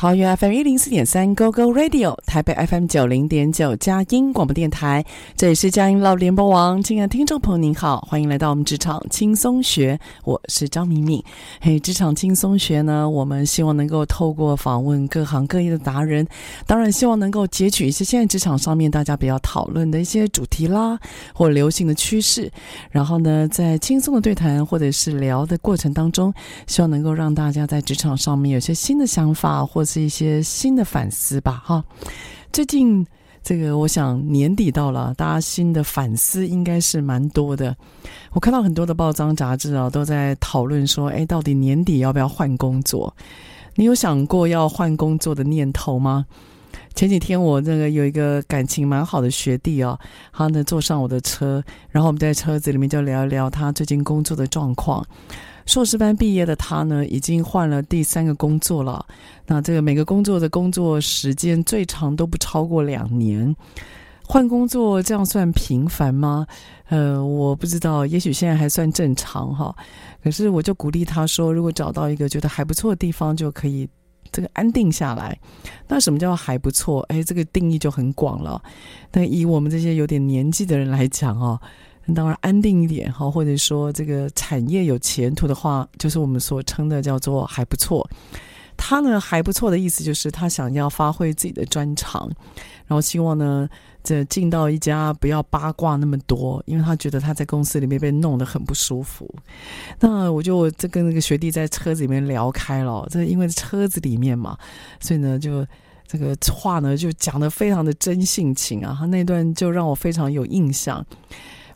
桃园 FM 一零四点三 Go Go Radio，台北 FM 九零点九佳音广播电台，这里是佳音老联播网。亲爱的听众朋友，您好，欢迎来到我们职场轻松学，我是张敏敏。嘿，职场轻松学呢，我们希望能够透过访问各行各业的达人，当然希望能够截取一些现在职场上面大家比较讨论的一些主题啦，或流行的趋势，然后呢，在轻松的对谈或者是聊的过程当中，希望能够让大家在职场上面有些新的想法，或是一些新的反思吧，哈。最近这个，我想年底到了，大家新的反思应该是蛮多的。我看到很多的报章杂志啊，都在讨论说，哎，到底年底要不要换工作？你有想过要换工作的念头吗？前几天我那个有一个感情蛮好的学弟啊，他呢坐上我的车，然后我们在车子里面就聊一聊他最近工作的状况。硕士班毕业的他呢，已经换了第三个工作了。那这个每个工作的工作时间最长都不超过两年。换工作这样算频繁吗？呃，我不知道，也许现在还算正常哈。可是我就鼓励他说，如果找到一个觉得还不错的地方，就可以这个安定下来。那什么叫还不错？哎，这个定义就很广了。那以我们这些有点年纪的人来讲哦。当然，安定一点哈，或者说这个产业有前途的话，就是我们所称的叫做还不错。他呢还不错的意思就是他想要发挥自己的专长，然后希望呢这进到一家不要八卦那么多，因为他觉得他在公司里面被弄得很不舒服。那我就这跟那个学弟在车子里面聊开了，这因为车子里面嘛，所以呢就这个话呢就讲得非常的真性情啊，他那段就让我非常有印象。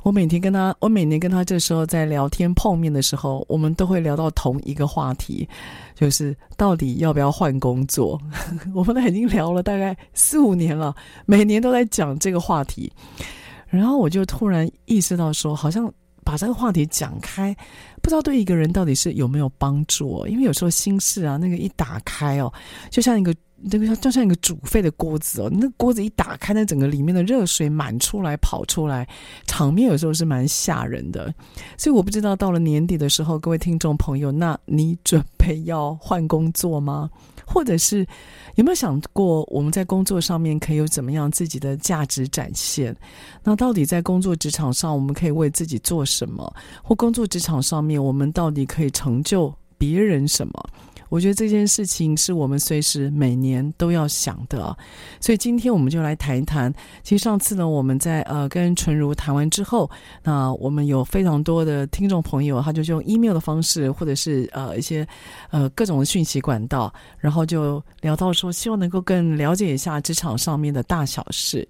我每天跟他，我每年跟他这时候在聊天碰面的时候，我们都会聊到同一个话题，就是到底要不要换工作。我们已经聊了大概四五年了，每年都在讲这个话题。然后我就突然意识到说，好像把这个话题讲开，不知道对一个人到底是有没有帮助哦。因为有时候心事啊，那个一打开哦，就像一个。这个就像一个煮沸的锅子哦，那锅子一打开，那整个里面的热水满出来跑出来，场面有时候是蛮吓人的。所以我不知道到了年底的时候，各位听众朋友，那你准备要换工作吗？或者是有没有想过，我们在工作上面可以有怎么样自己的价值展现？那到底在工作职场上，我们可以为自己做什么？或工作职场上面，我们到底可以成就别人什么？我觉得这件事情是我们随时每年都要想的，所以今天我们就来谈一谈。其实上次呢，我们在呃跟纯如谈完之后，那我们有非常多的听众朋友，他就用 email 的方式，或者是呃一些呃各种的讯息管道，然后就聊到说，希望能够更了解一下职场上面的大小事。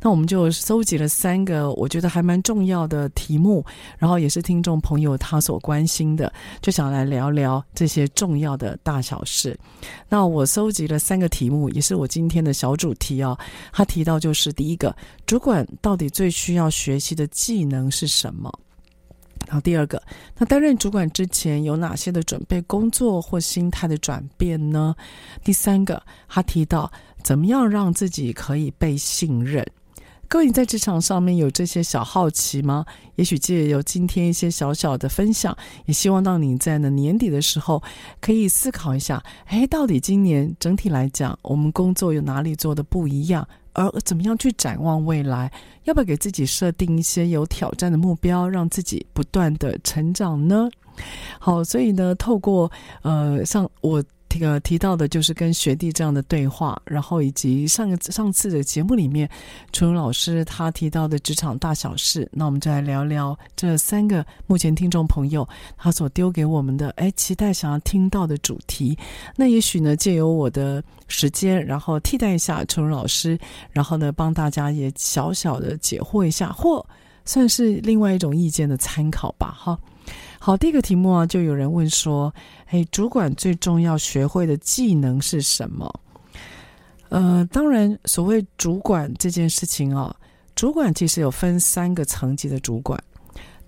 那我们就搜集了三个我觉得还蛮重要的题目，然后也是听众朋友他所关心的，就想来聊聊这些重要的。大小事，那我搜集了三个题目，也是我今天的小主题哦。他提到就是第一个，主管到底最需要学习的技能是什么？然后第二个，那担任主管之前有哪些的准备工作或心态的转变呢？第三个，他提到怎么样让自己可以被信任。各位，你在职场上面有这些小好奇吗？也许借由今天一些小小的分享，也希望让你在呢年底的时候可以思考一下：哎，到底今年整体来讲，我们工作有哪里做的不一样？而怎么样去展望未来？要不要给自己设定一些有挑战的目标，让自己不断的成长呢？好，所以呢，透过呃，像我。这个提到的就是跟学弟这样的对话，然后以及上个上次的节目里面，淳如老师他提到的职场大小事，那我们就来聊聊这三个目前听众朋友他所丢给我们的，哎，期待想要听到的主题。那也许呢，借由我的时间，然后替代一下淳如老师，然后呢，帮大家也小小的解惑一下，或算是另外一种意见的参考吧，哈。好，第一个题目啊，就有人问说：“哎，主管最重要学会的技能是什么？”呃，当然，所谓主管这件事情啊，主管其实有分三个层级的主管。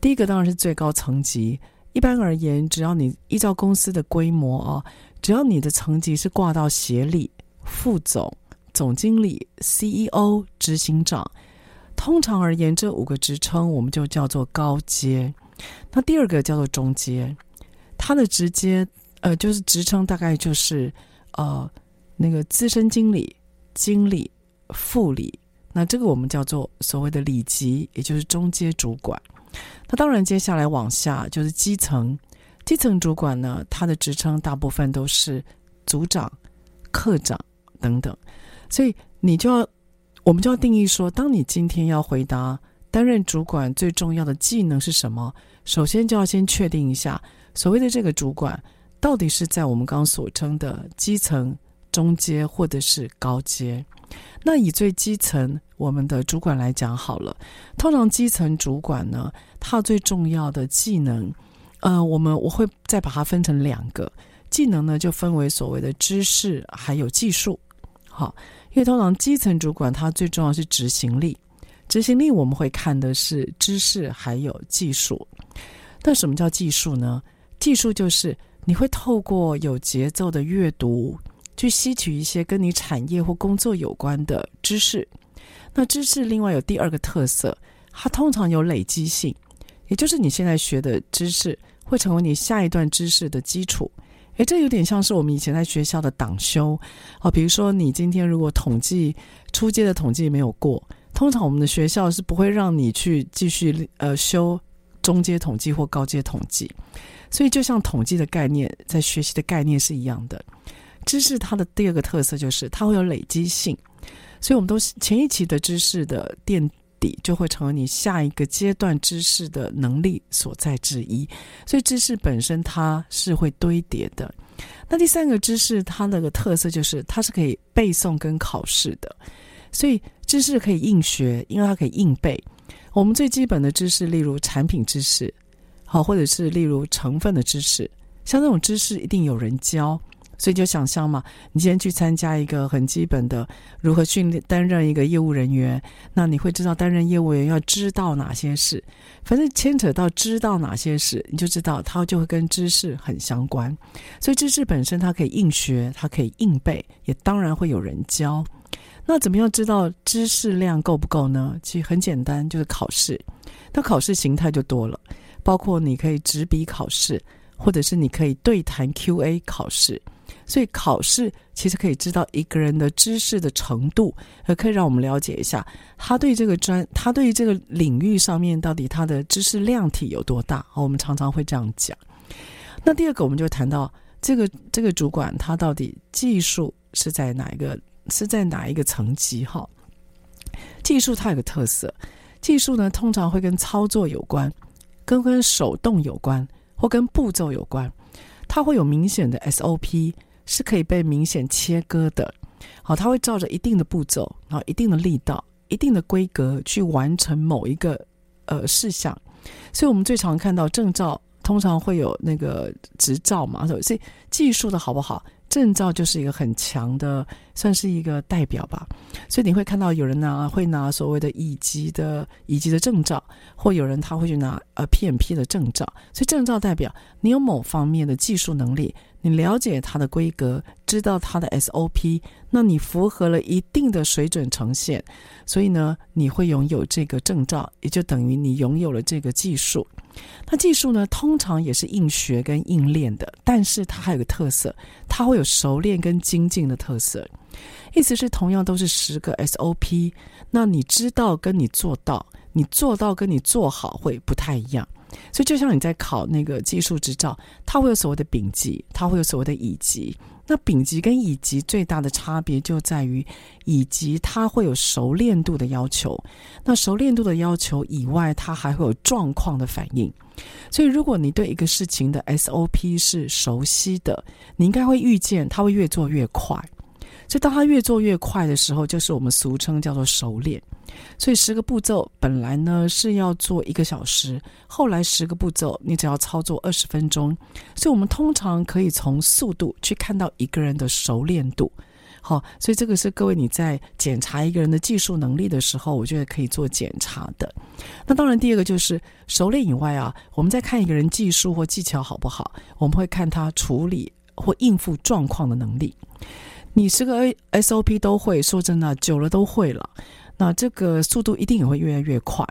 第一个当然是最高层级，一般而言，只要你依照公司的规模啊，只要你的层级是挂到协理、副总、总经理、CEO、执行长，通常而言，这五个职称我们就叫做高阶。那第二个叫做中阶，他的直接呃就是职称大概就是呃那个资深经理、经理、副理，那这个我们叫做所谓的里级，也就是中阶主管。那当然接下来往下就是基层，基层主管呢，他的职称大部分都是组长、课长等等，所以你就要我们就要定义说，当你今天要回答。担任主管最重要的技能是什么？首先就要先确定一下，所谓的这个主管到底是在我们刚刚所称的基层、中阶或者是高阶。那以最基层我们的主管来讲好了，通常基层主管呢，他最重要的技能，呃，我们我会再把它分成两个技能呢，就分为所谓的知识还有技术。好，因为通常基层主管他最重要是执行力。执行力我们会看的是知识还有技术，那什么叫技术呢？技术就是你会透过有节奏的阅读，去吸取一些跟你产业或工作有关的知识。那知识另外有第二个特色，它通常有累积性，也就是你现在学的知识会成为你下一段知识的基础。诶，这有点像是我们以前在学校的党修哦，比如说你今天如果统计初阶的统计没有过。通常我们的学校是不会让你去继续呃修中阶统计或高阶统计，所以就像统计的概念，在学习的概念是一样的。知识它的第二个特色就是它会有累积性，所以我们都前一期的知识的垫底就会成为你下一个阶段知识的能力所在之一。所以知识本身它是会堆叠的。那第三个知识它那个特色就是它是可以背诵跟考试的，所以。知识可以硬学，因为它可以硬背。我们最基本的知识，例如产品知识，好，或者是例如成分的知识，像这种知识一定有人教。所以就想象嘛，你今天去参加一个很基本的如何训练担任一个业务人员，那你会知道担任业务员要知道哪些事。反正牵扯到知道哪些事，你就知道它就会跟知识很相关。所以知识本身它可以硬学，它可以硬背，也当然会有人教。那怎么样知道知识量够不够呢？其实很简单，就是考试。那考试形态就多了，包括你可以纸笔考试，或者是你可以对谈 QA 考试。所以考试其实可以知道一个人的知识的程度，而可以让我们了解一下他对这个专，他对这个领域上面到底他的知识量体有多大。我们常常会这样讲。那第二个，我们就谈到这个这个主管他到底技术是在哪一个？是在哪一个层级？哈，技术它有个特色，技术呢通常会跟操作有关，跟跟手动有关，或跟步骤有关。它会有明显的 SOP，是可以被明显切割的。好，它会照着一定的步骤，然后一定的力道、一定的规格去完成某一个呃事项。所以我们最常看到证照，通常会有那个执照嘛，所以技术的好不好？证照就是一个很强的算是一个代表吧。所以你会看到有人拿会拿所谓的乙级的乙级的证照，或有人他会去拿呃 PMP 的证照。所以证照代表你有某方面的技术能力。你了解它的规格，知道它的 SOP，那你符合了一定的水准呈现，所以呢，你会拥有这个证照，也就等于你拥有了这个技术。那技术呢，通常也是硬学跟硬练的，但是它还有个特色，它会有熟练跟精进的特色。意思是，同样都是十个 SOP，那你知道跟你做到，你做到跟你做好会不太一样。所以，就像你在考那个技术执照，它会有所谓的丙级，它会有所谓的乙级。那丙级跟乙级最大的差别就在于，乙级它会有熟练度的要求。那熟练度的要求以外，它还会有状况的反应。所以，如果你对一个事情的 SOP 是熟悉的，你应该会预见它会越做越快。所以，当它越做越快的时候，就是我们俗称叫做熟练。所以，十个步骤本来呢是要做一个小时，后来十个步骤你只要操作二十分钟。所以我们通常可以从速度去看到一个人的熟练度。好，所以这个是各位你在检查一个人的技术能力的时候，我觉得可以做检查的。那当然，第二个就是熟练以外啊，我们在看一个人技术或技巧好不好，我们会看他处理或应付状况的能力。你十个 SOP 都会，说真的，久了都会了，那这个速度一定也会越来越快。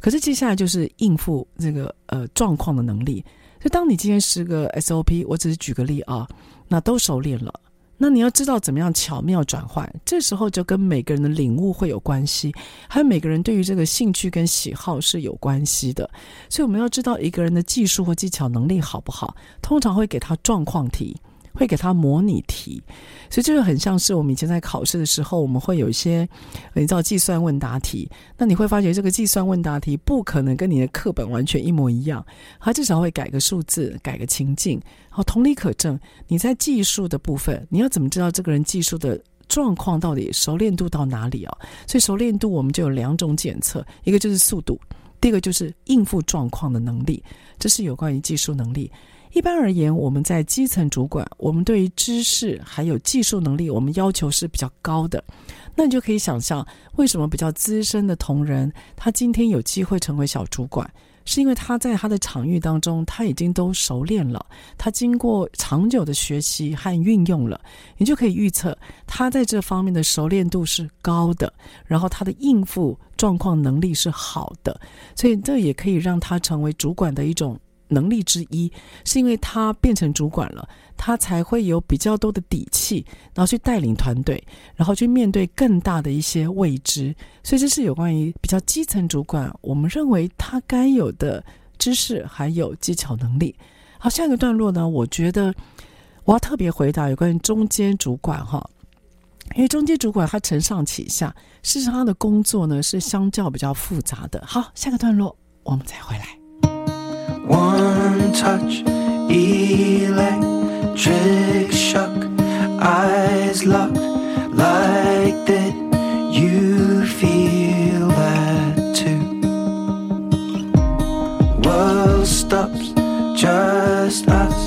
可是接下来就是应付这个呃状况的能力。就当你今天十个 SOP，我只是举个例啊，那都熟练了，那你要知道怎么样巧妙转换，这时候就跟每个人的领悟会有关系，还有每个人对于这个兴趣跟喜好是有关系的。所以我们要知道一个人的技术或技巧能力好不好，通常会给他状况题。会给他模拟题，所以这个很像是我们以前在考试的时候，我们会有一些你知道计算问答题。那你会发觉这个计算问答题不可能跟你的课本完全一模一样，它至少会改个数字，改个情境。好，同理可证，你在技术的部分，你要怎么知道这个人技术的状况到底熟练度到哪里啊？所以熟练度我们就有两种检测，一个就是速度，第二个就是应付状况的能力，这是有关于技术能力。一般而言，我们在基层主管，我们对于知识还有技术能力，我们要求是比较高的。那你就可以想象，为什么比较资深的同仁，他今天有机会成为小主管，是因为他在他的场域当中，他已经都熟练了，他经过长久的学习和运用了，你就可以预测他在这方面的熟练度是高的，然后他的应付状况能力是好的，所以这也可以让他成为主管的一种。能力之一，是因为他变成主管了，他才会有比较多的底气，然后去带领团队，然后去面对更大的一些未知。所以这是有关于比较基层主管，我们认为他该有的知识还有技巧能力。好，下一个段落呢，我觉得我要特别回答有关于中间主管哈，因为中间主管他承上启下，事实上他的工作呢是相较比较复杂的。好，下个段落我们再回来。One touch, electric shock, eyes locked like that. You feel that too. World stops, just us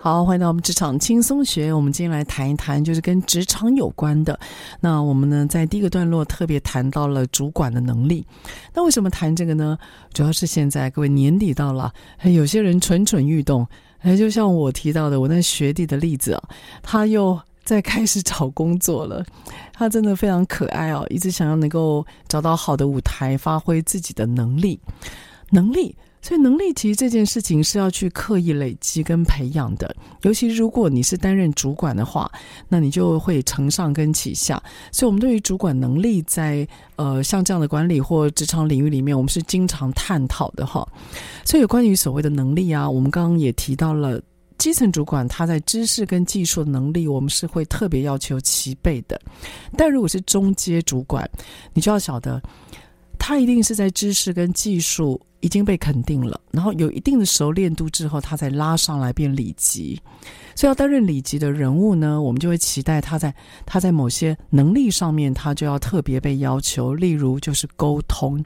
好，欢迎到我们职场轻松学。我们今天来谈一谈，就是跟职场有关的。那我们呢，在第一个段落特别谈到了主管的能力。那为什么谈这个呢？主要是现在各位年底到了，有些人蠢蠢欲动。哎，就像我提到的，我那学弟的例子啊，他又在开始找工作了。他真的非常可爱哦，一直想要能够找到好的舞台，发挥自己的能力，能力。所以能力其实这件事情是要去刻意累积跟培养的，尤其如果你是担任主管的话，那你就会承上跟启下。所以，我们对于主管能力在呃像这样的管理或职场领域里面，我们是经常探讨的哈。所以，关于所谓的能力啊，我们刚刚也提到了基层主管他在知识跟技术能力，我们是会特别要求齐备的。但如果是中阶主管，你就要晓得，他一定是在知识跟技术。已经被肯定了，然后有一定的熟练度之后，他才拉上来变里级。所以要担任里级的人物呢，我们就会期待他在他在某些能力上面，他就要特别被要求。例如就是沟通。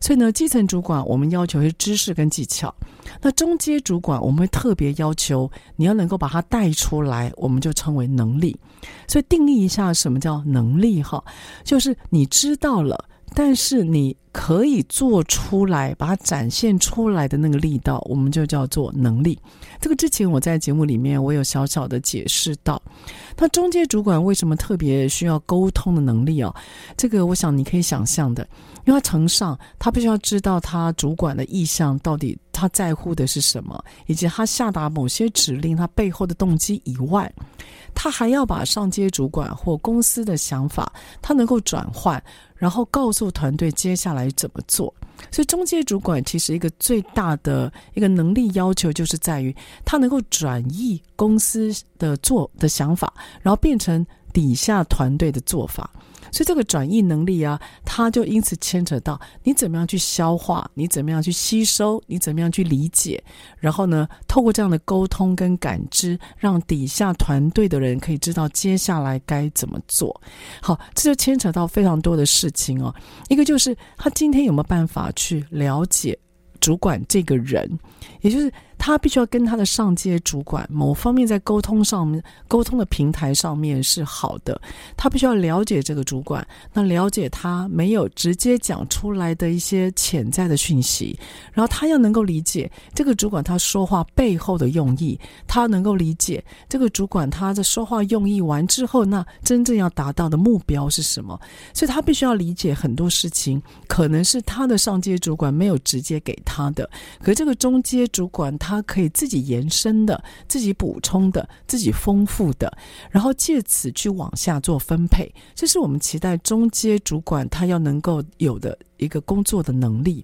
所以呢，基层主管我们要求是知识跟技巧，那中阶主管我们会特别要求你要能够把他带出来，我们就称为能力。所以定义一下什么叫能力哈，就是你知道了。但是你可以做出来，把它展现出来的那个力道，我们就叫做能力。这个之前我在节目里面我有小小的解释到。那中介主管为什么特别需要沟通的能力哦？这个我想你可以想象的，因为他承上，他必须要知道他主管的意向到底他在乎的是什么，以及他下达某些指令他背后的动机以外，他还要把上阶主管或公司的想法，他能够转换。然后告诉团队接下来怎么做，所以中阶主管其实一个最大的一个能力要求，就是在于他能够转译公司的做的想法，然后变成底下团队的做法。所以这个转译能力啊，它就因此牵扯到你怎么样去消化，你怎么样去吸收，你怎么样去理解，然后呢，透过这样的沟通跟感知，让底下团队的人可以知道接下来该怎么做。好，这就牵扯到非常多的事情哦。一个就是他今天有没有办法去了解主管这个人，也就是。他必须要跟他的上阶主管某方面在沟通上面，沟通的平台上面是好的。他必须要了解这个主管，那了解他没有直接讲出来的一些潜在的讯息，然后他要能够理解这个主管他说话背后的用意，他能够理解这个主管他的说话用意完之后，那真正要达到的目标是什么？所以他必须要理解很多事情，可能是他的上阶主管没有直接给他的，可这个中间阶主管他。可以自己延伸的、自己补充的、自己丰富的，然后借此去往下做分配，这是我们期待中阶主管他要能够有的一个工作的能力。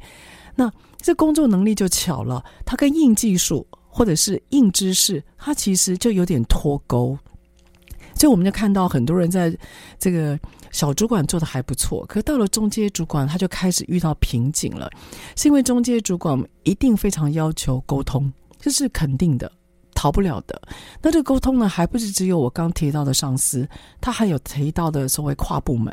那这工作能力就巧了，他跟硬技术或者是硬知识，他其实就有点脱钩。所以我们就看到很多人在这个小主管做的还不错，可到了中阶主管，他就开始遇到瓶颈了，是因为中阶主管一定非常要求沟通，这是肯定的。逃不了的。那这个沟通呢，还不是只有我刚提到的上司，他还有提到的所谓跨部门。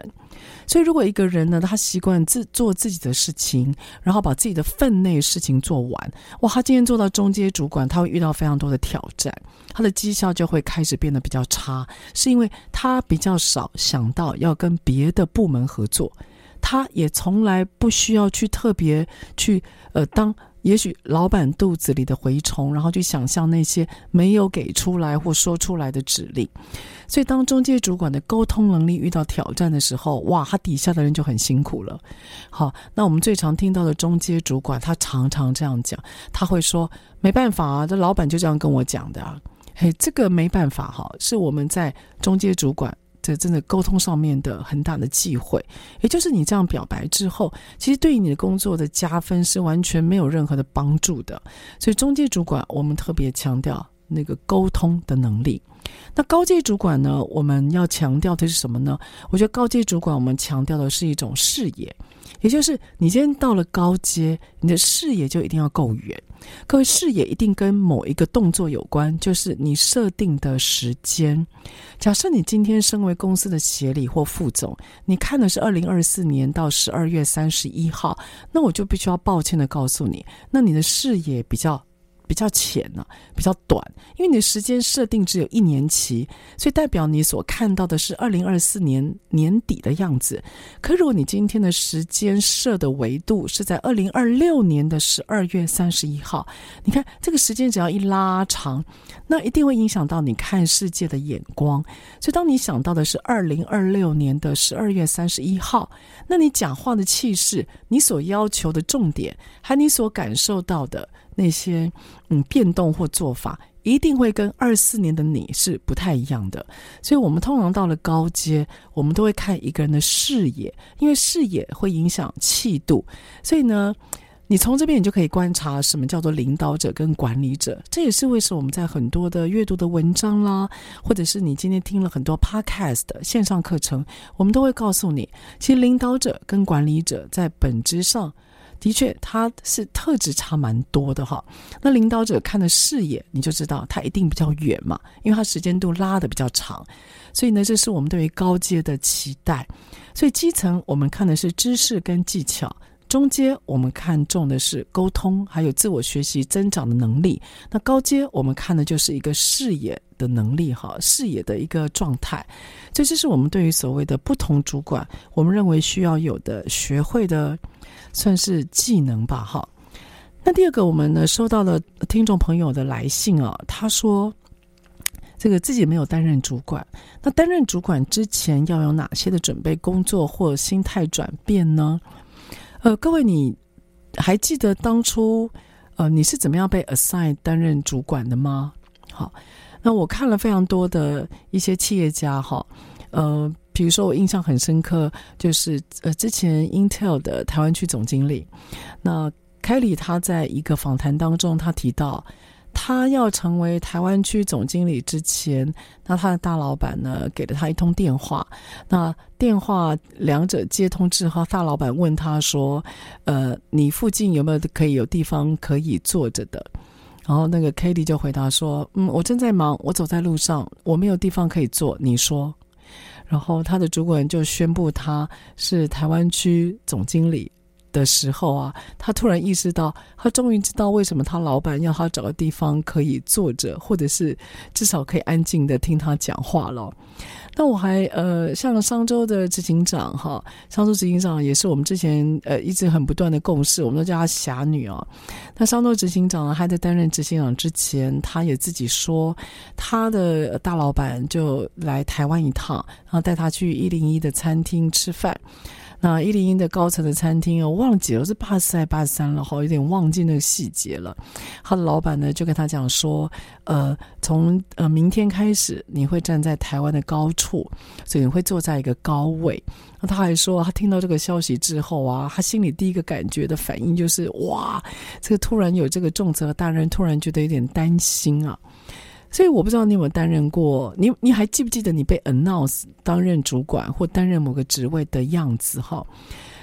所以，如果一个人呢，他习惯自做自己的事情，然后把自己的分内事情做完，哇，他今天做到中阶主管，他会遇到非常多的挑战，他的绩效就会开始变得比较差，是因为他比较少想到要跟别的部门合作，他也从来不需要去特别去呃当。也许老板肚子里的蛔虫，然后去想象那些没有给出来或说出来的指令，所以当中阶主管的沟通能力遇到挑战的时候，哇，他底下的人就很辛苦了。好，那我们最常听到的中阶主管，他常常这样讲，他会说：“没办法啊，这老板就这样跟我讲的啊。”嘿，这个没办法哈，是我们在中阶主管。这真的沟通上面的很大的忌讳，也就是你这样表白之后，其实对于你的工作的加分是完全没有任何的帮助的。所以中介主管我们特别强调那个沟通的能力。那高阶主管呢，我们要强调的是什么呢？我觉得高阶主管我们强调的是一种视野。也就是你今天到了高阶，你的视野就一定要够远。各位，视野一定跟某一个动作有关，就是你设定的时间。假设你今天身为公司的协理或副总，你看的是二零二四年到十二月三十一号，那我就必须要抱歉的告诉你，那你的视野比较。比较浅呢、比较短，因为你的时间设定只有一年期，所以代表你所看到的是二零二四年年底的样子。可如果你今天的时间设的维度是在二零二六年的十二月三十一号，你看这个时间只要一拉长，那一定会影响到你看世界的眼光。所以当你想到的是二零二六年的十二月三十一号，那你讲话的气势，你所要求的重点，还你所感受到的。那些嗯变动或做法，一定会跟二四年的你是不太一样的。所以，我们通常到了高阶，我们都会看一个人的视野，因为视野会影响气度。所以呢，你从这边你就可以观察什么叫做领导者跟管理者。这也是为什么我们在很多的阅读的文章啦，或者是你今天听了很多 podcast 的线上课程，我们都会告诉你，其实领导者跟管理者在本质上。的确，他是特质差蛮多的哈。那领导者看的视野，你就知道他一定比较远嘛，因为他时间度拉得比较长。所以呢，这是我们对于高阶的期待。所以基层我们看的是知识跟技巧，中阶我们看重的是沟通还有自我学习增长的能力。那高阶我们看的就是一个视野的能力哈，视野的一个状态。所以这是我们对于所谓的不同主管，我们认为需要有的学会的。算是技能吧，哈。那第二个，我们呢收到了听众朋友的来信啊，他说这个自己没有担任主管，那担任主管之前要有哪些的准备工作或心态转变呢？呃，各位，你还记得当初呃你是怎么样被 assign 担任主管的吗？好，那我看了非常多的一些企业家，哈，呃。比如说，我印象很深刻，就是呃，之前 Intel 的台湾区总经理，那 Kelly 他在一个访谈当中，他提到，他要成为台湾区总经理之前，那他的大老板呢给了他一通电话，那电话两者接通之后，大老板问他说，呃，你附近有没有可以有地方可以坐着的？然后那个 Kelly 就回答说，嗯，我正在忙，我走在路上，我没有地方可以坐，你说。然后他的主管就宣布他是台湾区总经理。的时候啊，他突然意识到，他终于知道为什么他老板要他找个地方可以坐着，或者是至少可以安静的听他讲话了。那我还呃，像商周的执行长哈，商周执行长也是我们之前呃一直很不断的共事，我们都叫她侠女啊。那商周执行长呢，还在担任执行长之前，他也自己说，他的大老板就来台湾一趟，然后带他去一零一的餐厅吃饭。那一零一的高层的餐厅，我忘记了是八十四还是八十三了，好，有点忘记那个细节了。他的老板呢就跟他讲说，呃，从呃明天开始你会站在台湾的高处，所以你会坐在一个高位。那他还说，他听到这个消息之后啊，他心里第一个感觉的反应就是，哇，这个突然有这个重责大任，突然觉得有点担心啊。所以我不知道你有没有担任过，你你还记不记得你被 announce 担任主管或担任某个职位的样子哈？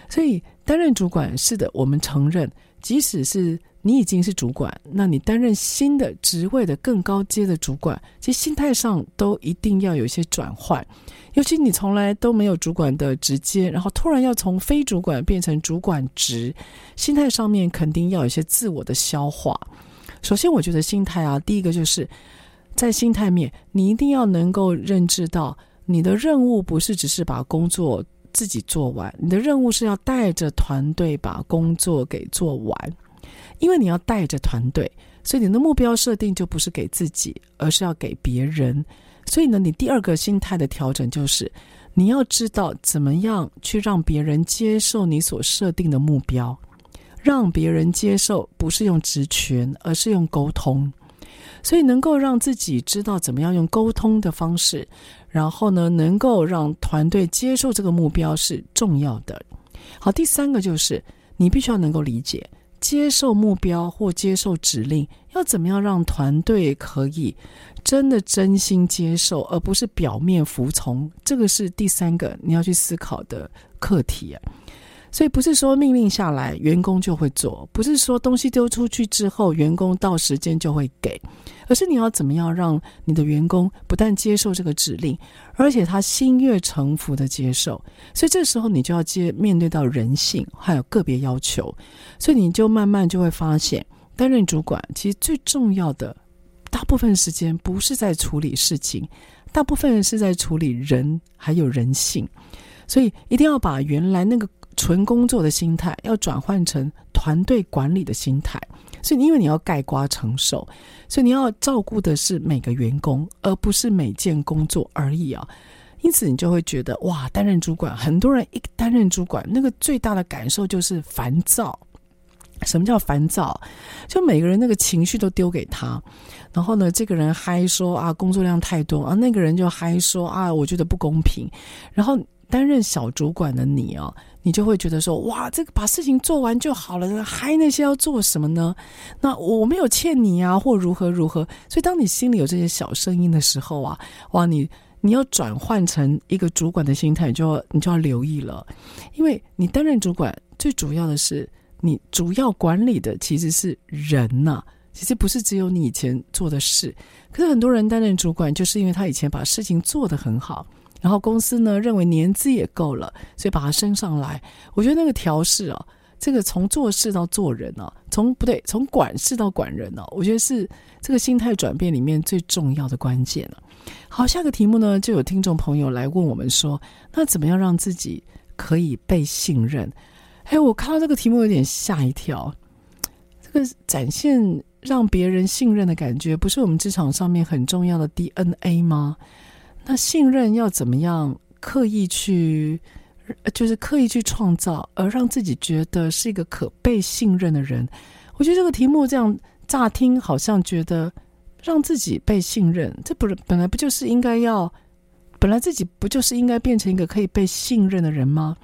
所以担任主管是的，我们承认，即使是你已经是主管，那你担任新的职位的更高阶的主管，其实心态上都一定要有一些转换。尤其你从来都没有主管的直接，然后突然要从非主管变成主管职，心态上面肯定要有一些自我的消化。首先，我觉得心态啊，第一个就是在心态面，你一定要能够认知到，你的任务不是只是把工作自己做完，你的任务是要带着团队把工作给做完。因为你要带着团队，所以你的目标设定就不是给自己，而是要给别人。所以呢，你第二个心态的调整就是，你要知道怎么样去让别人接受你所设定的目标。让别人接受不是用职权，而是用沟通。所以能够让自己知道怎么样用沟通的方式，然后呢，能够让团队接受这个目标是重要的。好，第三个就是你必须要能够理解。接受目标或接受指令，要怎么样让团队可以真的真心接受，而不是表面服从？这个是第三个你要去思考的课题啊。所以不是说命令下来员工就会做，不是说东西丢出去之后员工到时间就会给，而是你要怎么样让你的员工不但接受这个指令，而且他心悦诚服的接受。所以这时候你就要接面对到人性还有个别要求，所以你就慢慢就会发现，担任主管其实最重要的大部分时间不是在处理事情，大部分是在处理人还有人性，所以一定要把原来那个。纯工作的心态要转换成团队管理的心态，所以因为你要盖瓜承受，所以你要照顾的是每个员工，而不是每件工作而已啊。因此你就会觉得哇，担任主管，很多人一担任主管，那个最大的感受就是烦躁。什么叫烦躁？就每个人那个情绪都丢给他，然后呢，这个人嗨说啊，工作量太多啊，那个人就嗨说啊，我觉得不公平，然后。担任小主管的你哦，你就会觉得说，哇，这个把事情做完就好了，还那些要做什么呢？那我没有欠你啊，或如何如何。所以，当你心里有这些小声音的时候啊，哇，你你要转换成一个主管的心态，你就要你就要留意了，因为你担任主管最主要的是，你主要管理的其实是人呐、其实不是只有你以前做的事。可是很多人担任主管，就是因为他以前把事情做得很好。然后公司呢，认为年资也够了，所以把他升上来。我觉得那个调试啊，这个从做事到做人啊，从不对，从管事到管人啊，我觉得是这个心态转变里面最重要的关键了。好，下个题目呢，就有听众朋友来问我们说，那怎么样让自己可以被信任？哎，我看到这个题目有点吓一跳。这个展现让别人信任的感觉，不是我们职场上面很重要的 DNA 吗？那信任要怎么样刻意去，就是刻意去创造，而让自己觉得是一个可被信任的人？我觉得这个题目这样乍听好像觉得让自己被信任，这不是本来不就是应该要，本来自己不就是应该变成一个可以被信任的人吗？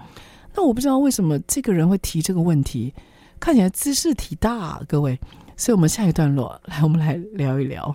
那我不知道为什么这个人会提这个问题，看起来姿势体大，各位。所以我们下一段落来，我们来聊一聊。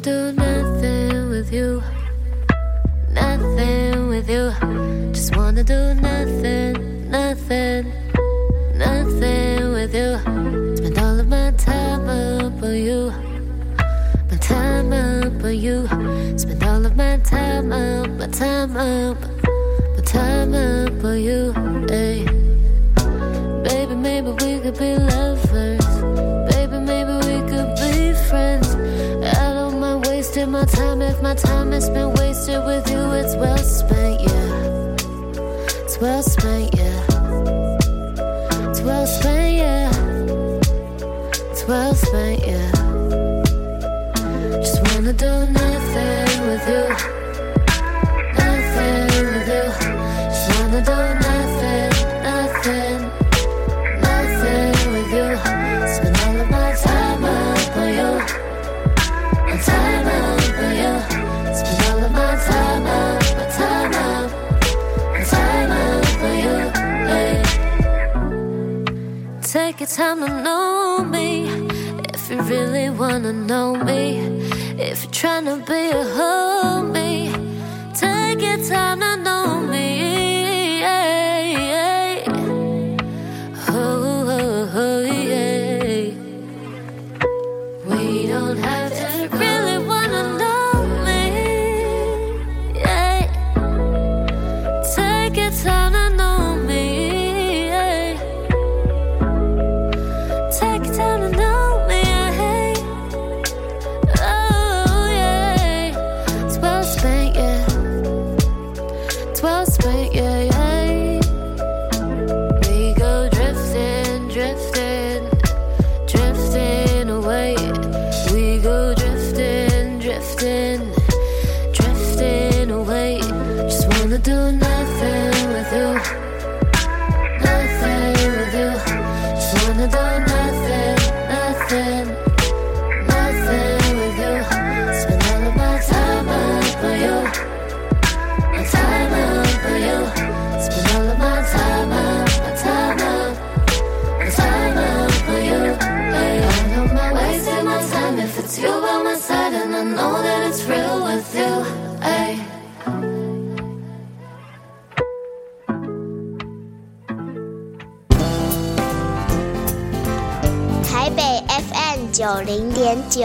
do nothing with you. Nothing with you. Just wanna do nothing, nothing, nothing with you. Spend all of my time up on you. My time up on you. Spend all of my time up, my time up, my time up on you. Hey. Baby, maybe we could be lovers. wasted my time. If my time has been wasted with you, it's well spent, yeah. It's well spent, yeah. It's well spent, yeah. It's well spent, yeah. Just wanna do nothing with you. Nothing with you. Just wanna do time to know me if you really wanna know me. If you're trying to be a homie, take your time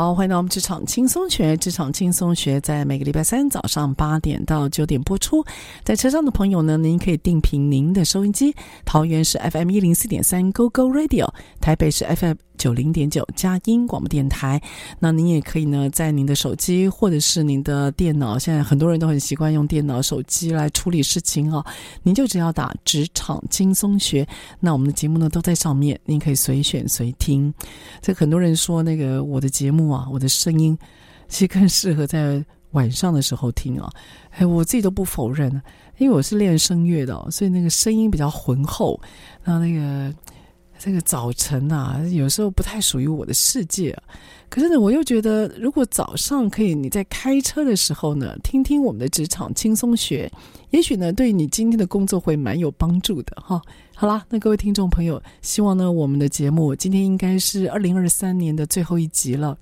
好，欢迎到我们职场轻松学。职场轻松学在每个礼拜三早上八点到九点播出。在车上的朋友呢，您可以定频您的收音机。桃园是 FM 一零四点三 Go Go Radio，台北是 FM 九零点九佳音广播电台。那您也可以呢，在您的手机或者是您的电脑，现在很多人都很习惯用电脑、手机来处理事情哦。您就只要打“职场轻松学”，那我们的节目呢都在上面，您可以随选随听。这很多人说那个我的节目啊，我的声音其实更适合在晚上的时候听啊。哎，我自己都不否认，因为我是练声乐的，所以那个声音比较浑厚。那那个这个早晨啊，有时候不太属于我的世界。可是呢，我又觉得如果早上可以你在开车的时候呢，听听我们的职场轻松学，也许呢，对你今天的工作会蛮有帮助的哈。好啦，那各位听众朋友，希望呢，我们的节目今天应该是二零二三年的最后一集了。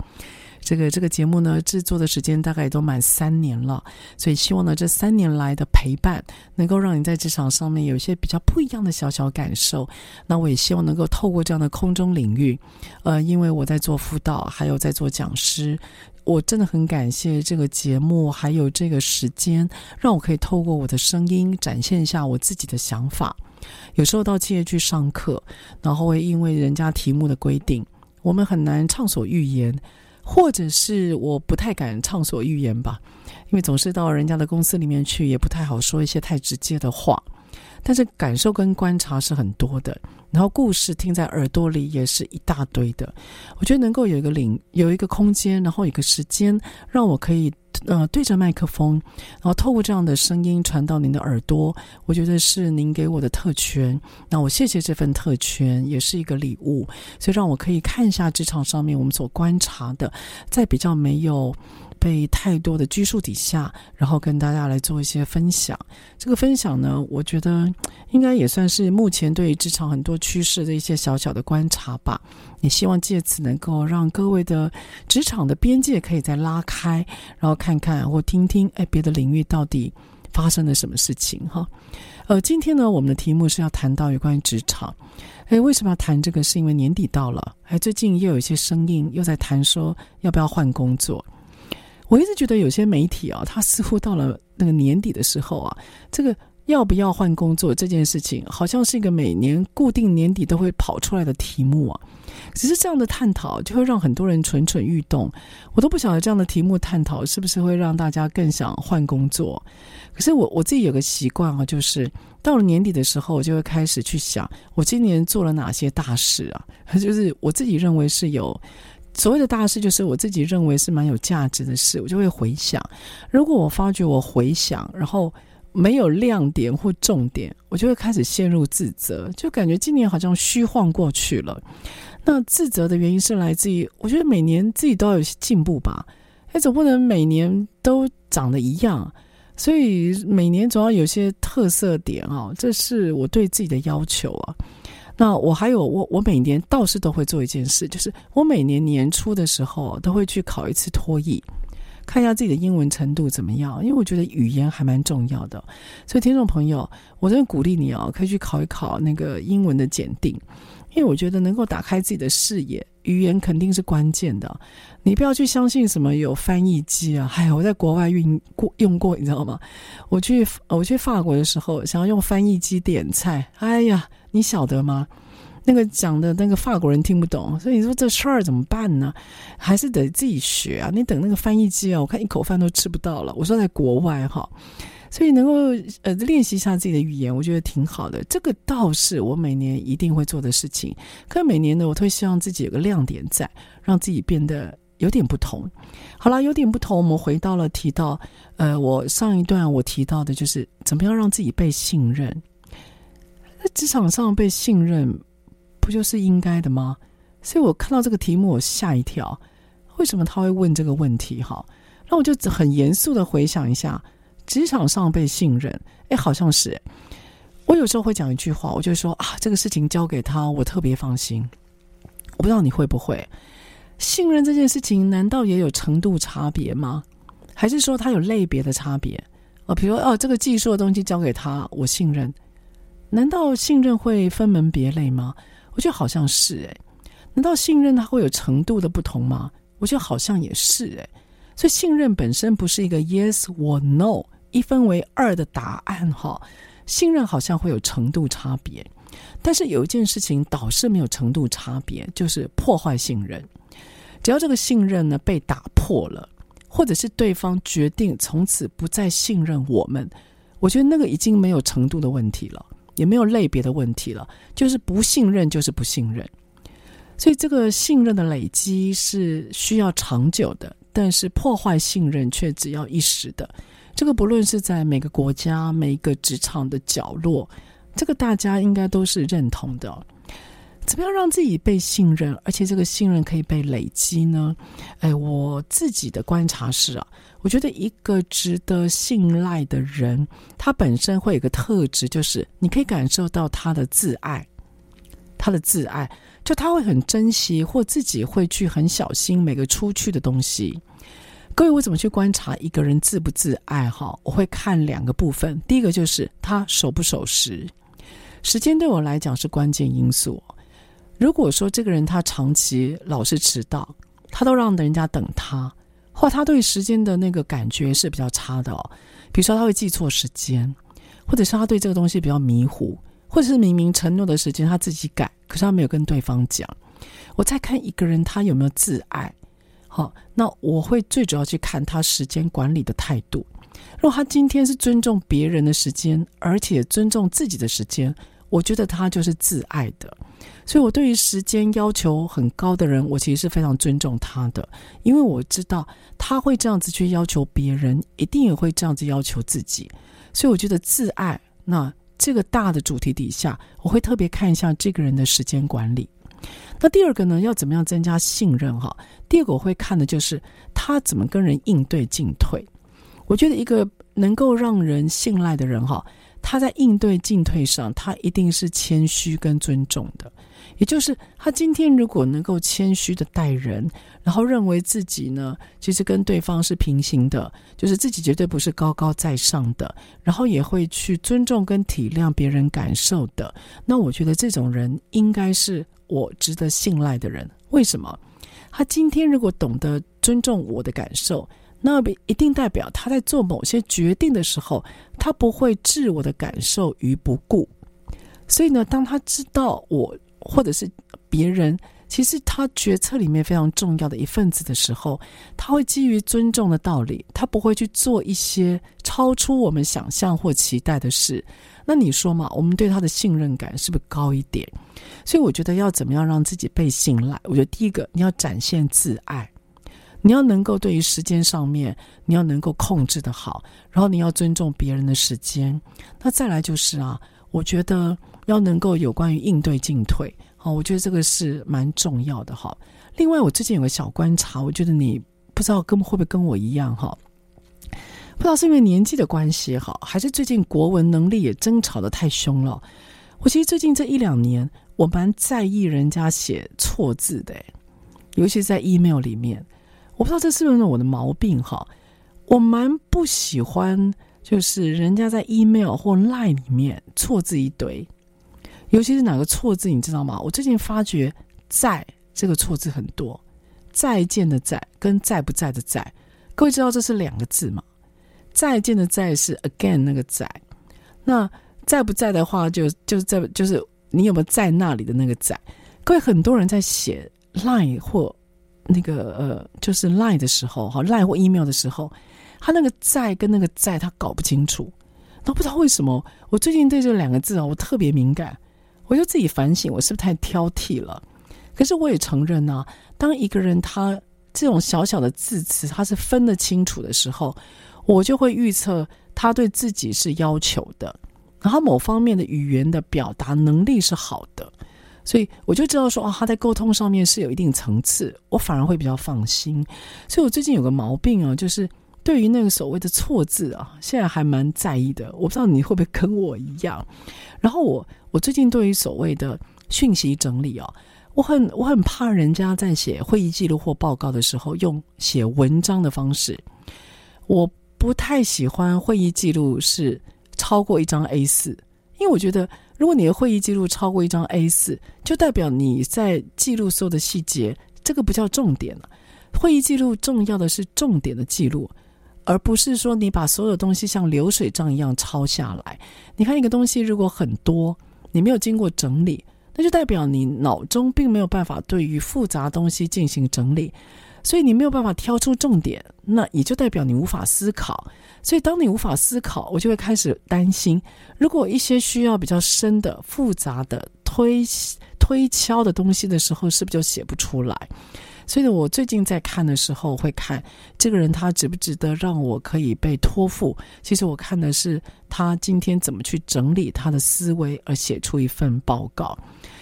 这个这个节目呢，制作的时间大概也都满三年了，所以希望呢，这三年来的陪伴，能够让你在职场上面有一些比较不一样的小小感受。那我也希望能够透过这样的空中领域，呃，因为我在做辅导，还有在做讲师，我真的很感谢这个节目，还有这个时间，让我可以透过我的声音展现一下我自己的想法。有时候到企业去上课，然后会因为人家题目的规定，我们很难畅所欲言。或者是我不太敢畅所欲言吧，因为总是到人家的公司里面去，也不太好说一些太直接的话。但是感受跟观察是很多的，然后故事听在耳朵里也是一大堆的。我觉得能够有一个领，有一个空间，然后有一个时间，让我可以呃对着麦克风，然后透过这样的声音传到您的耳朵，我觉得是您给我的特权。那我谢谢这份特权，也是一个礼物，所以让我可以看一下职场上面我们所观察的，在比较没有。被太多的拘束底下，然后跟大家来做一些分享。这个分享呢，我觉得应该也算是目前对于职场很多趋势的一些小小的观察吧。也希望借此能够让各位的职场的边界可以再拉开，然后看看或听听，哎，别的领域到底发生了什么事情哈。呃，今天呢，我们的题目是要谈到有关于职场。哎，为什么要谈这个？是因为年底到了，哎，最近又有一些声音又在谈说要不要换工作。我一直觉得有些媒体啊，他似乎到了那个年底的时候啊，这个要不要换工作这件事情，好像是一个每年固定年底都会跑出来的题目啊。只是这样的探讨，就会让很多人蠢蠢欲动。我都不晓得这样的题目探讨是不是会让大家更想换工作。可是我我自己有个习惯啊，就是到了年底的时候，我就会开始去想，我今年做了哪些大事啊？就是我自己认为是有。所谓的大事，就是我自己认为是蛮有价值的事，我就会回想。如果我发觉我回想，然后没有亮点或重点，我就会开始陷入自责，就感觉今年好像虚晃过去了。那自责的原因是来自于，我觉得每年自己都要有些进步吧，哎，总不能每年都长得一样，所以每年总要有些特色点啊，这是我对自己的要求啊。那我还有我我每年倒是都会做一件事，就是我每年年初的时候都会去考一次托译，看一下自己的英文程度怎么样，因为我觉得语言还蛮重要的。所以听众朋友，我真的鼓励你哦，可以去考一考那个英文的检定，因为我觉得能够打开自己的视野，语言肯定是关键的。你不要去相信什么有翻译机啊，哎，我在国外用过用过，你知道吗？我去我去法国的时候，想要用翻译机点菜，哎呀。你晓得吗？那个讲的那个法国人听不懂，所以你说这事儿怎么办呢？还是得自己学啊！你等那个翻译机啊，我看一口饭都吃不到了。我说在国外哈，所以能够呃练习一下自己的语言，我觉得挺好的。这个倒是我每年一定会做的事情。可每年呢，我都会希望自己有个亮点在，让自己变得有点不同。好了，有点不同，我们回到了提到呃，我上一段我提到的就是怎么样让自己被信任。在职场上被信任，不就是应该的吗？所以我看到这个题目，我吓一跳。为什么他会问这个问题？哈，那我就很严肃的回想一下，职场上被信任，哎，好像是。我有时候会讲一句话，我就说啊，这个事情交给他，我特别放心。我不知道你会不会信任这件事情？难道也有程度差别吗？还是说它有类别的差别？哦，比如说哦，这个技术的东西交给他，我信任。难道信任会分门别类吗？我觉得好像是诶。难道信任它会有程度的不同吗？我觉得好像也是诶。所以信任本身不是一个 yes or no 一分为二的答案哈。信任好像会有程度差别，但是有一件事情倒是没有程度差别，就是破坏信任。只要这个信任呢被打破了，或者是对方决定从此不再信任我们，我觉得那个已经没有程度的问题了。也没有类别的问题了，就是不信任就是不信任，所以这个信任的累积是需要长久的，但是破坏信任却只要一时的。这个不论是在每个国家、每一个职场的角落，这个大家应该都是认同的。怎么样让自己被信任，而且这个信任可以被累积呢？哎，我自己的观察是啊，我觉得一个值得信赖的人，他本身会有个特质，就是你可以感受到他的自爱，他的自爱，就他会很珍惜，或自己会去很小心每个出去的东西。各位，我怎么去观察一个人自不自爱？哈，我会看两个部分，第一个就是他守不守时，时间对我来讲是关键因素。如果说这个人他长期老是迟到，他都让人家等他，或他对时间的那个感觉是比较差的哦。比如说他会记错时间，或者是他对这个东西比较迷糊，或者是明明承诺的时间他自己改，可是他没有跟对方讲。我再看一个人他有没有自爱，好，那我会最主要去看他时间管理的态度。如果他今天是尊重别人的时间，而且尊重自己的时间，我觉得他就是自爱的。所以，我对于时间要求很高的人，我其实是非常尊重他的，因为我知道他会这样子去要求别人，一定也会这样子要求自己。所以，我觉得自爱，那这个大的主题底下，我会特别看一下这个人的时间管理。那第二个呢，要怎么样增加信任？哈，第二个我会看的就是他怎么跟人应对进退。我觉得一个能够让人信赖的人，哈，他在应对进退上，他一定是谦虚跟尊重的。也就是他今天如果能够谦虚的待人，然后认为自己呢，其实跟对方是平行的，就是自己绝对不是高高在上的，然后也会去尊重跟体谅别人感受的。那我觉得这种人应该是我值得信赖的人。为什么？他今天如果懂得尊重我的感受，那一定代表他在做某些决定的时候，他不会置我的感受于不顾。所以呢，当他知道我。或者是别人其实他决策里面非常重要的一份子的时候，他会基于尊重的道理，他不会去做一些超出我们想象或期待的事。那你说嘛，我们对他的信任感是不是高一点？所以我觉得要怎么样让自己被信赖？我觉得第一个你要展现自爱，你要能够对于时间上面你要能够控制得好，然后你要尊重别人的时间。那再来就是啊，我觉得要能够有关于应对进退。好，我觉得这个是蛮重要的哈。另外，我最近有个小观察，我觉得你不知道跟会不会跟我一样哈？不知道是因为年纪的关系哈，还是最近国文能力也争吵得太凶了。我其实最近这一两年，我蛮在意人家写错字的，尤其在 email 里面。我不知道这是不是我的毛病哈？我蛮不喜欢，就是人家在 email 或 line 里面错字一堆。尤其是哪个错字，你知道吗？我最近发觉“在”这个错字很多，“再见”的“在”跟“在不在”的“在”，各位知道这是两个字吗？“再见”的“在”是 again 那个“在”，那“在不在”的话就，就是在就是你有没有在那里的那个“在”。各位很多人在写 “lie” 或那个呃，就是 “lie” 的时候，哈 “lie” 或 email 的时候，他那个“在”跟那个“在”他搞不清楚，都不知道为什么。我最近对这两个字啊，我特别敏感。我就自己反省，我是不是太挑剔了？可是我也承认呢、啊，当一个人他这种小小的字词他是分得清楚的时候，我就会预测他对自己是要求的，然后某方面的语言的表达能力是好的，所以我就知道说啊，他在沟通上面是有一定层次，我反而会比较放心。所以我最近有个毛病啊，就是对于那个所谓的错字啊，现在还蛮在意的。我不知道你会不会跟我一样，然后我。我最近对于所谓的讯息整理哦，我很我很怕人家在写会议记录或报告的时候用写文章的方式。我不太喜欢会议记录是超过一张 A 四因为我觉得如果你的会议记录超过一张 A 四就代表你在记录所有的细节，这个不叫重点了。会议记录重要的是重点的记录。而不是说你把所有东西像流水账一样抄下来。你看一个东西如果很多。你没有经过整理，那就代表你脑中并没有办法对于复杂东西进行整理，所以你没有办法挑出重点，那也就代表你无法思考。所以当你无法思考，我就会开始担心，如果一些需要比较深的、复杂的推推敲的东西的时候，是不是就写不出来？所以呢，我最近在看的时候会看这个人他值不值得让我可以被托付。其实我看的是他今天怎么去整理他的思维，而写出一份报告。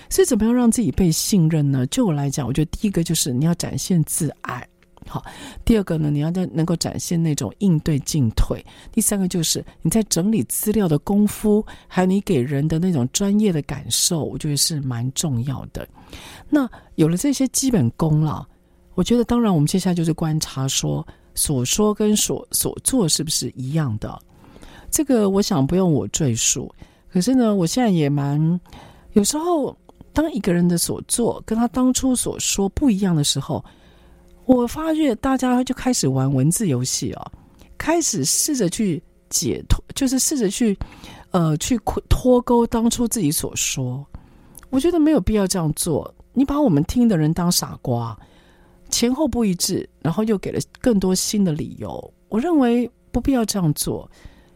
所以怎么样让自己被信任呢？就我来讲，我觉得第一个就是你要展现自爱，好；第二个呢，你要在能够展现那种应对进退；第三个就是你在整理资料的功夫，还有你给人的那种专业的感受，我觉得是蛮重要的。那有了这些基本功了。我觉得，当然，我们接下来就是观察说，所说跟所所做是不是一样的。这个我想不用我赘述。可是呢，我现在也蛮有时候，当一个人的所做跟他当初所说不一样的时候，我发觉大家就开始玩文字游戏哦，开始试着去解脱，就是试着去呃去脱钩当初自己所说。我觉得没有必要这样做。你把我们听的人当傻瓜。前后不一致，然后又给了更多新的理由。我认为不必要这样做。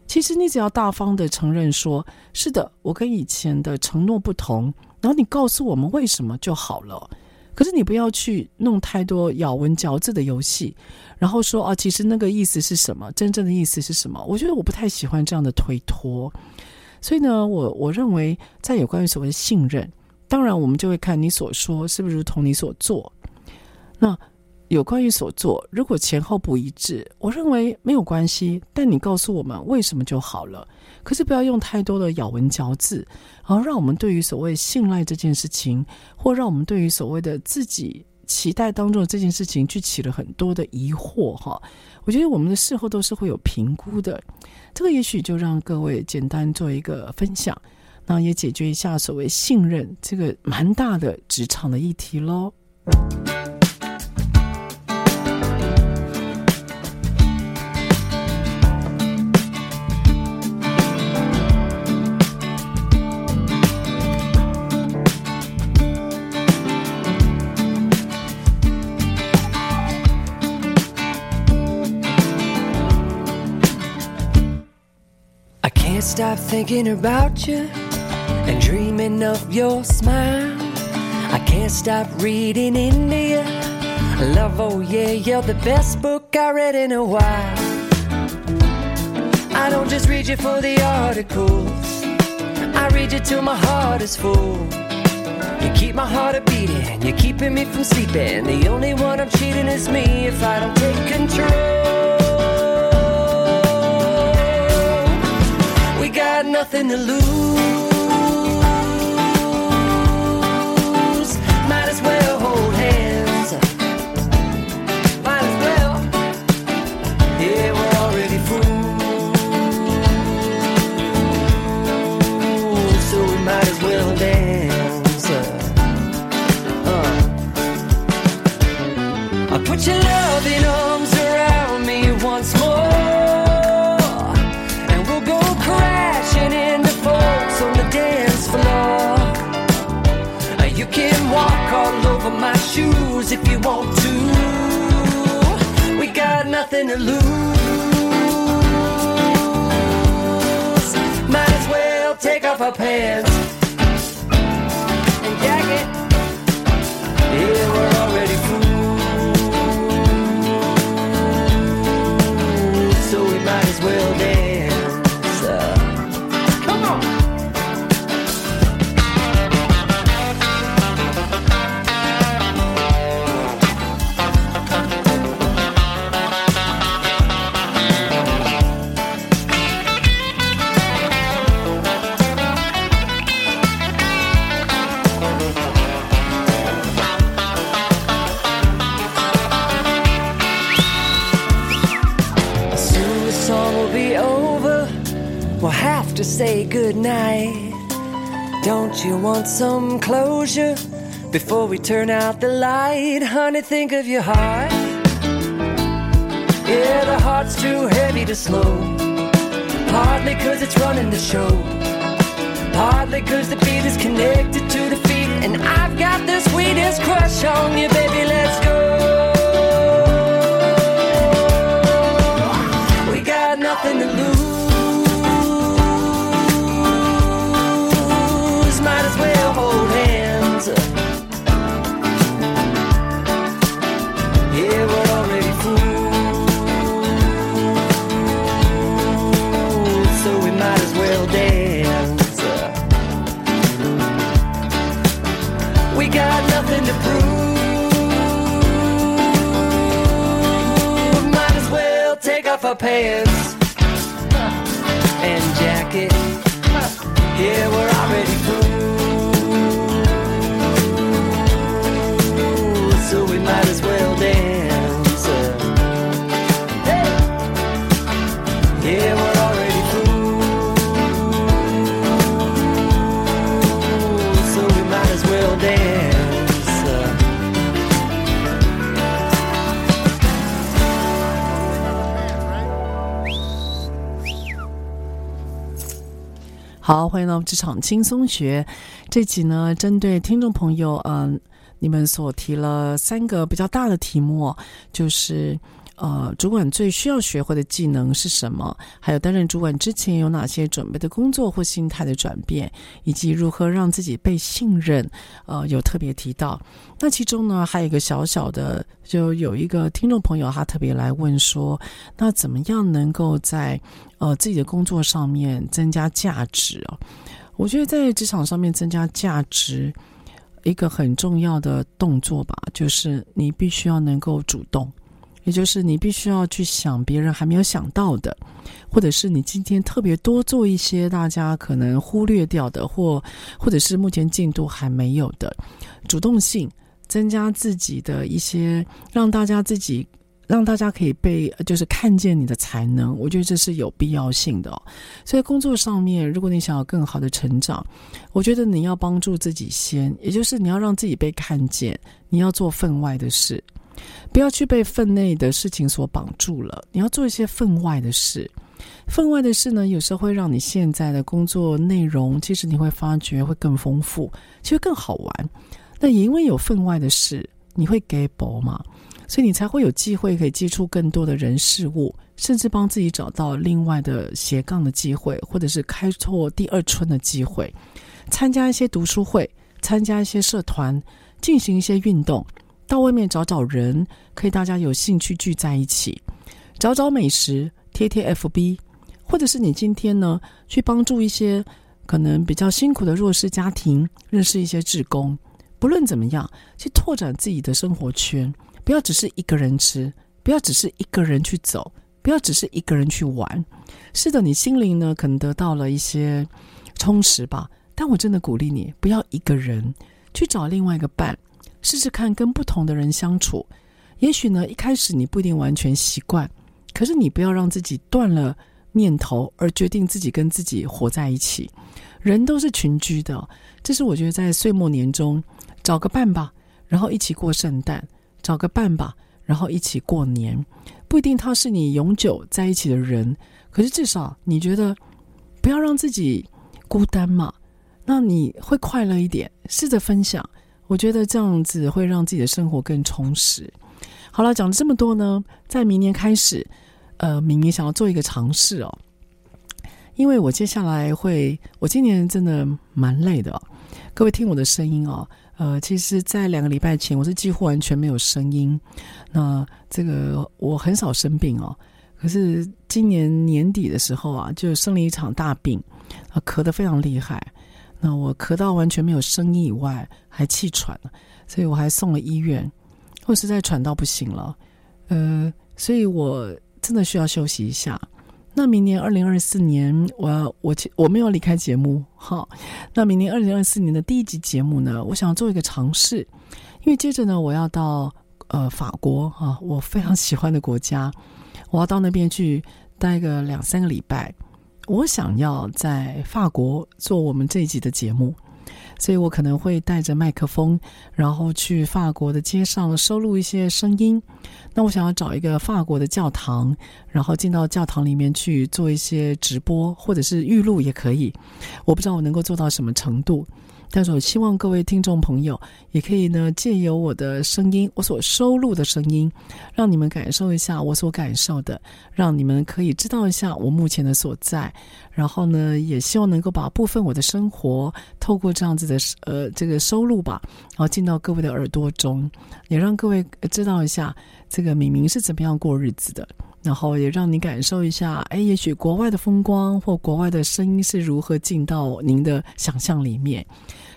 其实你只要大方的承认说：“是的，我跟以前的承诺不同。”然后你告诉我们为什么就好了。可是你不要去弄太多咬文嚼字的游戏，然后说啊，其实那个意思是什么？真正的意思是什么？我觉得我不太喜欢这样的推脱。所以呢，我我认为在有关于所谓的信任，当然我们就会看你所说是不是如同你所做。那有关于所做，如果前后不一致，我认为没有关系。但你告诉我们为什么就好了。可是不要用太多的咬文嚼字，然后让我们对于所谓信赖这件事情，或让我们对于所谓的自己期待当中的这件事情，去起了很多的疑惑。哈，我觉得我们的事后都是会有评估的。这个也许就让各位简单做一个分享，那也解决一下所谓信任这个蛮大的职场的议题喽。Can't stop thinking about you and dreaming of your smile. I can't stop reading you. Love, oh yeah, you're the best book I read in a while. I don't just read you for the articles, I read you till my heart is full. You keep my heart a beating, you're keeping me from sleeping. The only one I'm cheating is me if I don't take control. Nothing to lose. Pants You want some closure before we turn out the light? Honey, think of your heart. Yeah, the heart's too heavy to slow. Partly cause it's running the show. Partly cause the beat is connected to the feet. And I've got the sweetest crush on you, baby. Let's go. Pants 好，欢迎到职场轻松学。这集呢，针对听众朋友，嗯、你们所提了三个比较大的题目，就是呃，主管最需要学会的技能是什么？还有担任主管之前有哪些准备的工作或心态的转变，以及如何让自己被信任？呃，有特别提到。那其中呢，还有一个小小的，就有一个听众朋友他特别来问说，那怎么样能够在呃自己的工作上面增加价值哦？我觉得在职场上面增加价值，一个很重要的动作吧，就是你必须要能够主动。也就是你必须要去想别人还没有想到的，或者是你今天特别多做一些大家可能忽略掉的，或或者是目前进度还没有的主动性，增加自己的一些，让大家自己让大家可以被就是看见你的才能，我觉得这是有必要性的哦。所以工作上面，如果你想要更好的成长，我觉得你要帮助自己先，也就是你要让自己被看见，你要做分外的事。不要去被分内的事情所绑住了，你要做一些分外的事。分外的事呢，有时候会让你现在的工作内容，其实你会发觉会更丰富，其实更好玩。那也因为有分外的事，你会 get 薄嘛，所以你才会有机会可以接触更多的人事物，甚至帮自己找到另外的斜杠的机会，或者是开拓第二春的机会，参加一些读书会，参加一些社团，进行一些运动，到外面找找人，可以大家有兴趣聚在一起，找找美食，贴贴 FB，或者是你今天呢，去帮助一些可能比较辛苦的弱势家庭，认识一些志工，不论怎么样，去拓展自己的生活圈，不要只是一个人吃，不要只是一个人去走。不要只是一个人去玩，是的，你心灵呢可能得到了一些充实吧。但我真的鼓励你，不要一个人去找另外一个伴，试试看跟不同的人相处。也许呢，一开始你不一定完全习惯，可是你不要让自己断了念头，而决定自己跟自己活在一起。人都是群居的，这是我觉得在岁末年终找个伴吧，然后一起过圣诞；找个伴吧，然后一起过年。不一定他是你永久在一起的人，可是至少你觉得不要让自己孤单嘛，那你会快乐一点，试着分享，我觉得这样子会让自己的生活更充实。好了，讲了这么多呢，在明年开始，呃，明年想要做一个尝试哦，因为我接下来会，我今年真的蛮累的，各位听我的声音哦。呃，其实，在两个礼拜前，我是几乎完全没有声音。那这个我很少生病哦，可是今年年底的时候啊，就生了一场大病，啊，咳得非常厉害。那我咳到完全没有声音以外，还气喘，所以我还送了医院。我实在喘到不行了，呃，所以我真的需要休息一下。那明年二零二四年，我要我我没有离开节目，哈。那明年二零二四年的第一集节目呢，我想做一个尝试，因为接着呢，我要到呃法国哈，我非常喜欢的国家，我要到那边去待个两三个礼拜，我想要在法国做我们这一集的节目。所以我可能会带着麦克风，然后去法国的街上收录一些声音。那我想要找一个法国的教堂，然后进到教堂里面去做一些直播，或者是预录也可以。我不知道我能够做到什么程度。但是我希望各位听众朋友也可以呢，借由我的声音，我所收录的声音，让你们感受一下我所感受的，让你们可以知道一下我目前的所在。然后呢，也希望能够把部分我的生活透过这样子的呃这个收录吧，然后进到各位的耳朵中，也让各位知道一下这个明明是怎么样过日子的。然后也让你感受一下，哎，也许国外的风光或国外的声音是如何进到您的想象里面，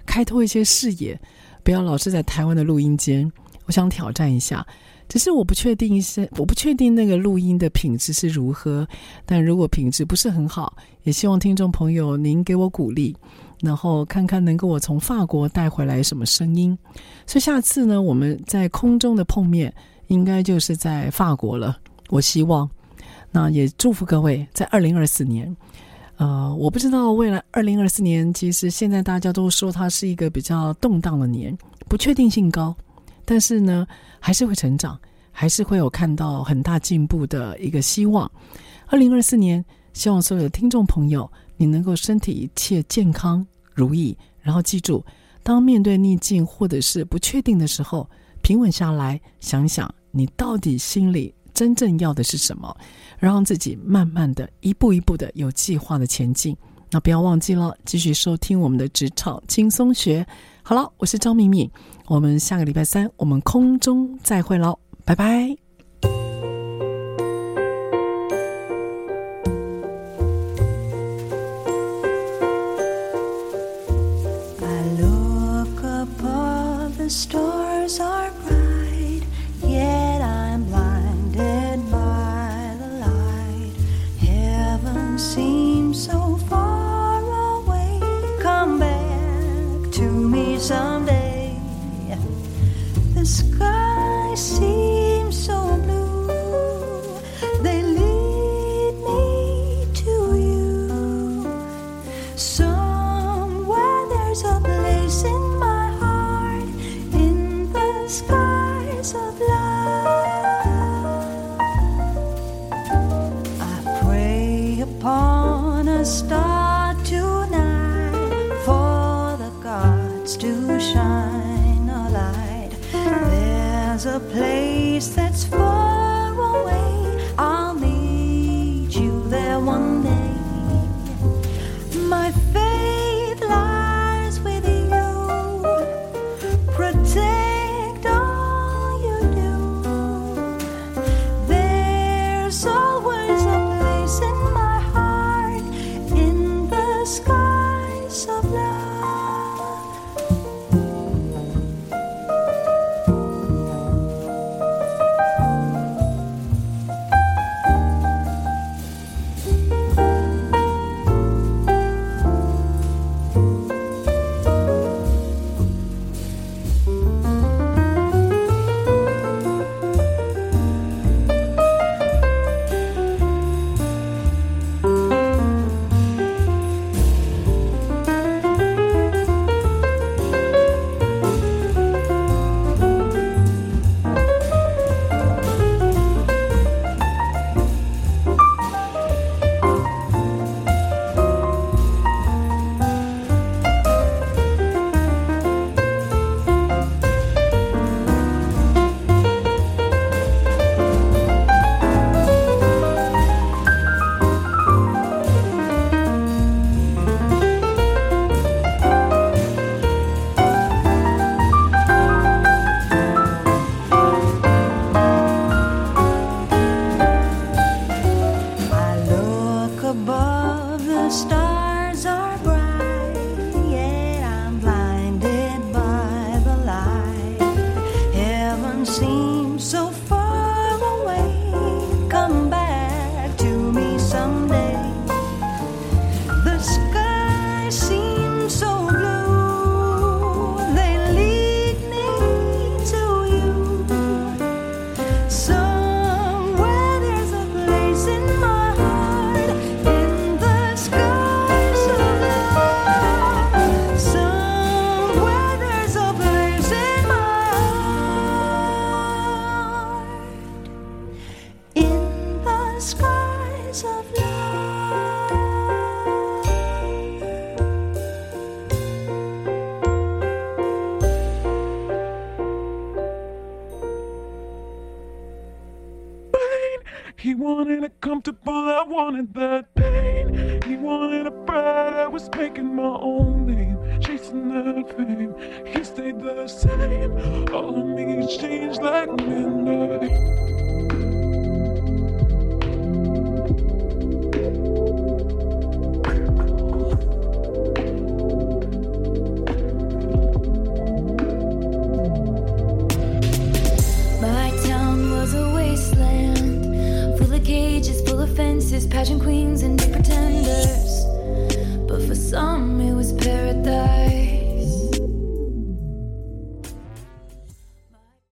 开拓一些视野，不要老是在台湾的录音间。我想挑战一下，只是我不确定一些，我不确定那个录音的品质是如何。但如果品质不是很好，也希望听众朋友您给我鼓励，然后看看能够我从法国带回来什么声音。所以下次呢，我们在空中的碰面，应该就是在法国了。我希望，那也祝福各位在二零二四年。呃，我不知道未来二零二四年，其实现在大家都说它是一个比较动荡的年，不确定性高，但是呢，还是会成长，还是会有看到很大进步的一个希望。二零二四年，希望所有的听众朋友，你能够身体一切健康如意，然后记住，当面对逆境或者是不确定的时候，平稳下来，想想你到底心里。真正要的是什么？让自己慢慢的一步一步的有计划的前进。那不要忘记了继续收听我们的职场轻松学。好了我是张敏敏我们下个礼拜三我们空中再会喽拜拜。someday. The sky seems so blue. They lead me to you. So